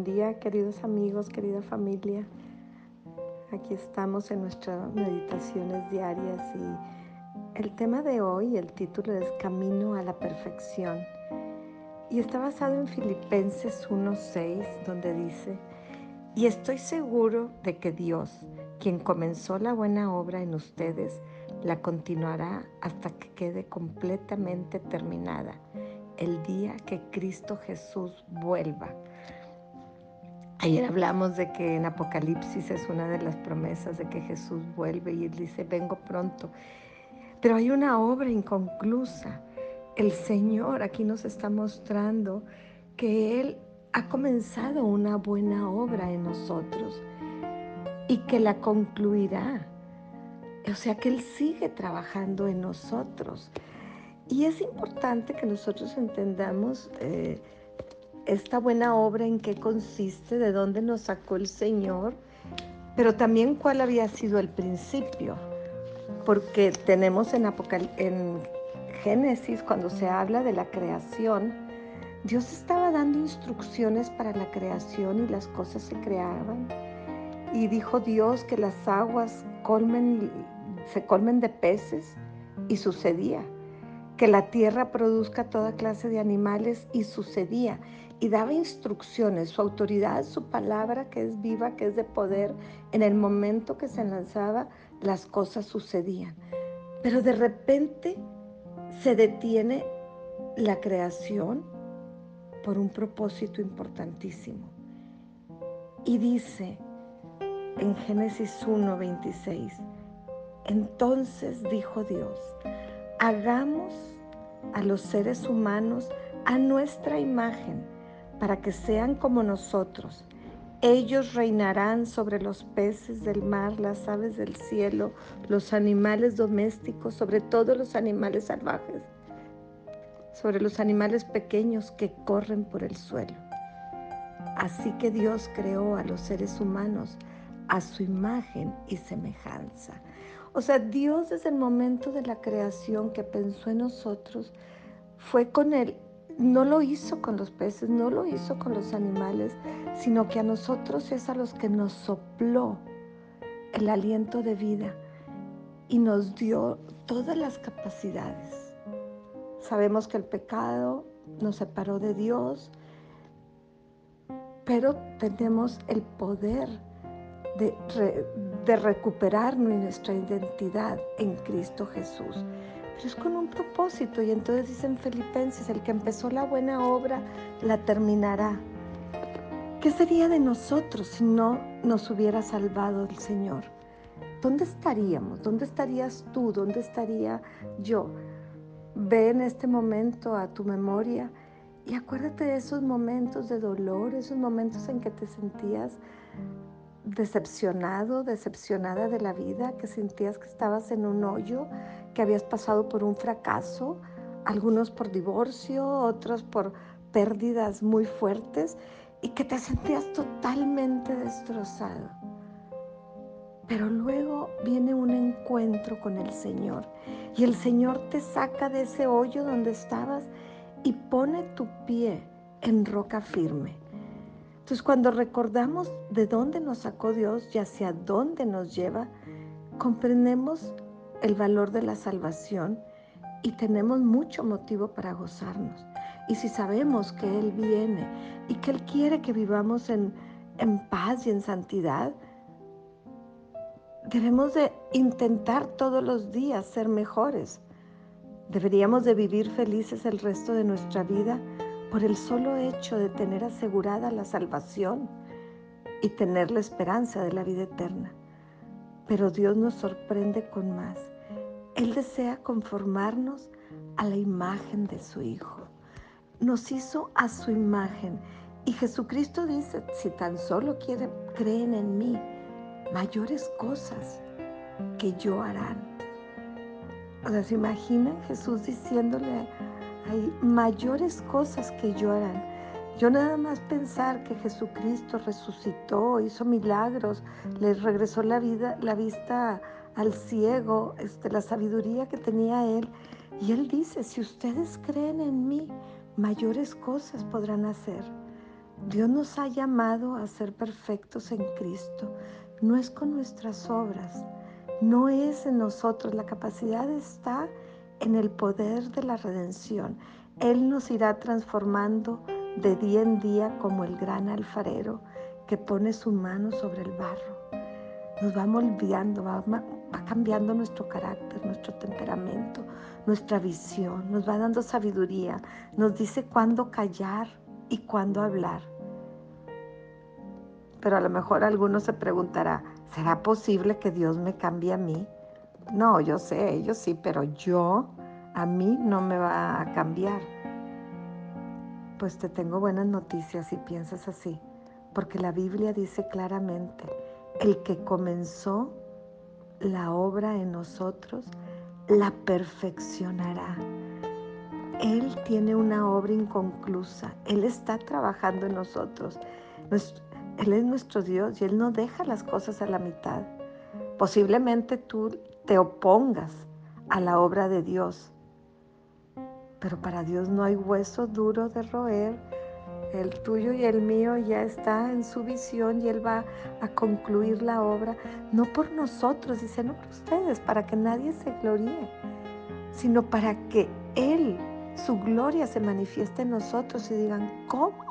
Buen día, queridos amigos, querida familia. Aquí estamos en nuestras meditaciones diarias y el tema de hoy, el título es Camino a la Perfección. Y está basado en Filipenses 1.6, donde dice, y estoy seguro de que Dios, quien comenzó la buena obra en ustedes, la continuará hasta que quede completamente terminada el día que Cristo Jesús vuelva. Ayer hablamos de que en Apocalipsis es una de las promesas de que Jesús vuelve y él dice, vengo pronto. Pero hay una obra inconclusa. El Señor aquí nos está mostrando que Él ha comenzado una buena obra en nosotros y que la concluirá. O sea que Él sigue trabajando en nosotros. Y es importante que nosotros entendamos eh, esta buena obra en qué consiste, de dónde nos sacó el Señor, pero también cuál había sido el principio. Porque tenemos en, Génesis, cuando se habla de la creación, Dios estaba dando instrucciones para la creación y las cosas se creaban. Y dijo Dios que las aguas colmen, se colmen de peces y sucedía que la tierra produzca toda clase de animales y sucedía. Y daba instrucciones, su autoridad, su palabra que es viva, que es de poder, en el momento que se lanzaba, las cosas sucedían. Pero de repente se detiene la creación por un propósito importantísimo. Y dice en Génesis 1:26, entonces dijo Dios, hagamos a los seres humanos a nuestra imagen, para que sean como nosotros. Ellos reinarán sobre los peces del mar, las aves del cielo, los animales domésticos, sobre todos los animales salvajes, sobre los animales pequeños que corren por el suelo. Así que Dios creó a los seres humanos a su imagen y semejanza. O sea, Dios desde el momento de la creación que pensó en nosotros, fue con Él. No lo hizo con los peces, no lo hizo con los animales, sino que a nosotros es a los que nos sopló el aliento de vida y nos dio todas las capacidades. Sabemos que el pecado nos separó de Dios, pero tenemos el poder de, recuperar nuestra identidad en Cristo Jesús. Pero es con un propósito y entonces dicen Filipenses, el que empezó la buena obra la terminará. ¿Qué sería de nosotros si no nos hubiera salvado el Señor? ¿Dónde estaríamos? ¿Dónde estarías tú? ¿Dónde estaría yo? Ve en este momento a tu memoria y acuérdate de esos momentos de dolor, esos momentos en que te sentías decepcionado, decepcionada de la vida, que sentías que estabas en un hoyo, que habías pasado por un fracaso, algunos por divorcio, otros por pérdidas muy fuertes y que te sentías totalmente destrozado. Pero luego viene un encuentro con el Señor y el Señor te saca de ese hoyo donde estabas y pone tu pie en roca firme. Entonces cuando recordamos de dónde nos sacó Dios y hacia dónde nos lleva, comprendemos el valor de la salvación y tenemos mucho motivo para gozarnos. Y si sabemos que Él viene y que Él quiere que vivamos en, en paz y en santidad, debemos de intentar todos los días ser mejores. Deberíamos de vivir felices el resto de nuestra vida por el solo hecho de tener asegurada la salvación y tener la esperanza de la vida eterna. Pero Dios nos sorprende con más. Él desea conformarnos a la imagen de su Hijo. Nos hizo a su imagen. Y Jesucristo dice, si tan solo quieren, creen en mí, mayores cosas que yo harán. O sea, ¿se imaginan Jesús diciéndole hay mayores cosas que harán. Yo nada más pensar que Jesucristo resucitó, hizo milagros, le regresó la vida, la vista al ciego, este, la sabiduría que tenía él. Y él dice, si ustedes creen en mí, mayores cosas podrán hacer. Dios nos ha llamado a ser perfectos en Cristo. No es con nuestras obras, no es en nosotros. La capacidad está en el poder de la redención. Él nos irá transformando de día en día como el gran alfarero que pone su mano sobre el barro. Nos va moldeando, va, va cambiando nuestro carácter, nuestro temperamento, nuestra visión, nos va dando sabiduría, nos dice cuándo callar y cuándo hablar. Pero a lo mejor alguno se preguntará, ¿será posible que Dios me cambie a mí? No, yo sé, ellos sí, pero yo, a mí no me va a cambiar. Pues te tengo buenas noticias si piensas así, porque la Biblia dice claramente, el que comenzó la obra en nosotros, la perfeccionará. Él tiene una obra inconclusa, Él está trabajando en nosotros. Él es nuestro Dios y Él no deja las cosas a la mitad. Posiblemente tú te opongas a la obra de Dios, pero para Dios no hay hueso duro de roer. El tuyo y el mío ya está en su visión y Él va a concluir la obra, no por nosotros, dice, no por ustedes, para que nadie se gloríe, sino para que Él, su gloria se manifieste en nosotros y digan, ¿cómo?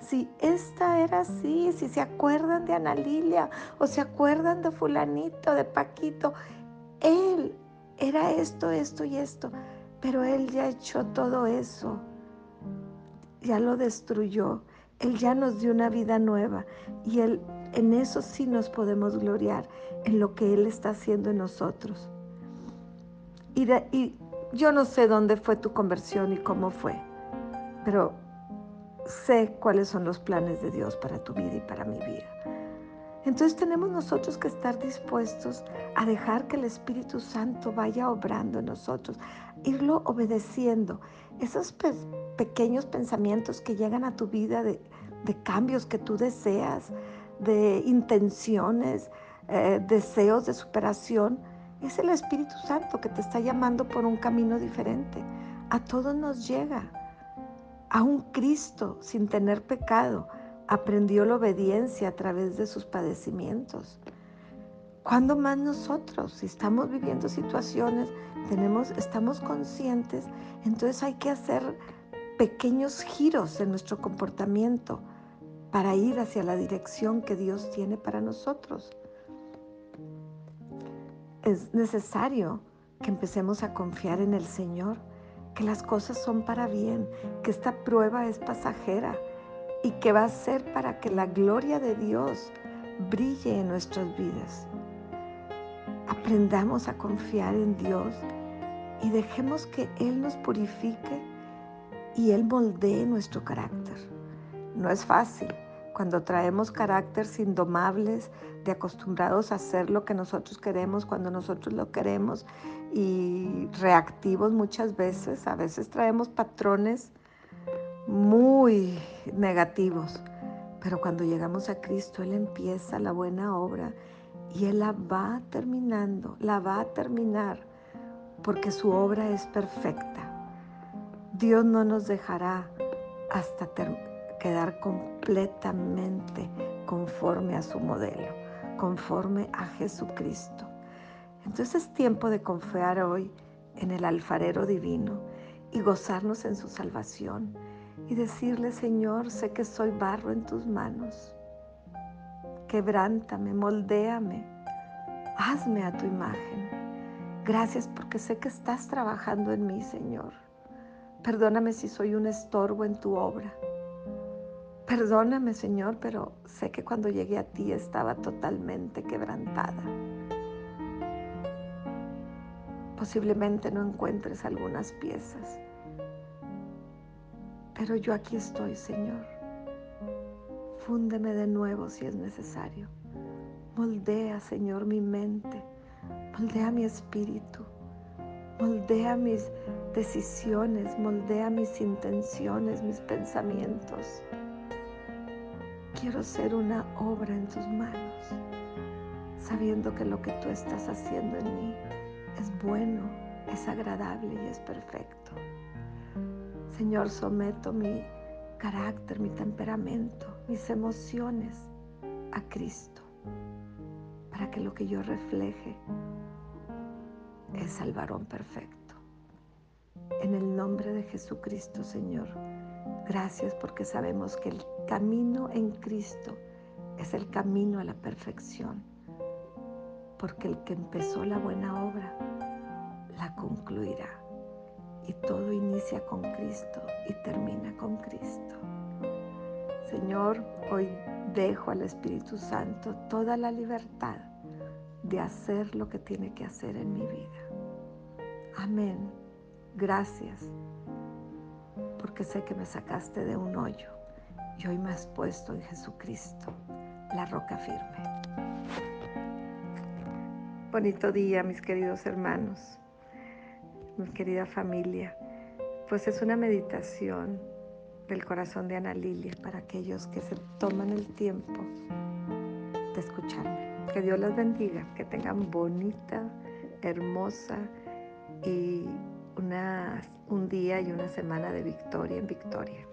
si esta era así, si se acuerdan de Ana Lilia o se acuerdan de fulanito, de Paquito, él era esto, esto y esto, pero él ya echó todo eso, ya lo destruyó, él ya nos dio una vida nueva y él en eso sí nos podemos gloriar, en lo que él está haciendo en nosotros. Y, y yo no sé dónde fue tu conversión y cómo fue, pero sé cuáles son los planes de Dios para tu vida y para mi vida. Entonces tenemos nosotros que estar dispuestos a dejar que el Espíritu Santo vaya obrando en nosotros, irlo obedeciendo. Esos pequeños pensamientos que llegan a tu vida de, cambios que tú deseas, de intenciones, eh, deseos de superación, es el Espíritu Santo que te está llamando por un camino diferente. A todos nos llega. A un Cristo sin tener pecado aprendió la obediencia a través de sus padecimientos. ¿Cuándo más nosotros? Si estamos viviendo situaciones, tenemos, estamos conscientes, entonces hay que hacer pequeños giros en nuestro comportamiento para ir hacia la dirección que Dios tiene para nosotros. Es necesario que empecemos a confiar en el Señor que las cosas son para bien, que esta prueba es pasajera y que va a ser para que la gloria de Dios brille en nuestras vidas. Aprendamos a confiar en Dios y dejemos que Él nos purifique y Él moldee nuestro carácter. No es fácil cuando traemos caracteres indomables, de acostumbrados a hacer lo que nosotros queremos cuando nosotros lo queremos y reactivos muchas veces. A veces traemos patrones muy negativos, pero cuando llegamos a Cristo, Él empieza la buena obra y Él la va terminando, la va a terminar, porque su obra es perfecta. Dios no nos dejará hasta quedar completamente conforme a su modelo, conforme a Jesucristo. Entonces es tiempo de confiar hoy en el alfarero divino y gozarnos en su salvación y decirle, Señor, sé que soy barro en tus manos. Quebrántame, moldéame, hazme a tu imagen. Gracias porque sé que estás trabajando en mí, Señor. Perdóname si soy un estorbo en tu obra. Perdóname, Señor, pero sé que cuando llegué a ti estaba totalmente quebrantada. Posiblemente no encuentres algunas piezas, pero yo aquí estoy, Señor. Fúndeme de nuevo si es necesario. Moldea, Señor, mi mente. Moldea mi espíritu. Moldea mis decisiones. Moldea mis intenciones, mis pensamientos. Quiero ser una obra en tus manos, sabiendo que lo que tú estás haciendo en mí es bueno, es agradable y es perfecto. Señor, someto mi, carácter, mi temperamento, mis emociones a Cristo, para que lo que yo refleje es al varón perfecto. En el nombre de Jesucristo, Señor, gracias porque sabemos que el camino en Cristo es el camino a la perfección, porque el que empezó la buena obra la concluirá. Y todo inicia con Cristo y termina con Cristo. Señor, hoy dejo al Espíritu Santo toda la libertad de hacer lo que tiene que hacer en mi vida. Amén. Gracias, porque sé que me sacaste de un hoyo y hoy me has puesto en Jesucristo, la roca firme. Bonito día, mis queridos hermanos, mi querida familia. Pues es una meditación del corazón de Ana Lilia para aquellos que se toman el tiempo de escucharme. Que Dios las bendiga, que tengan bonita, hermosa y una, un día y una semana de victoria en victoria.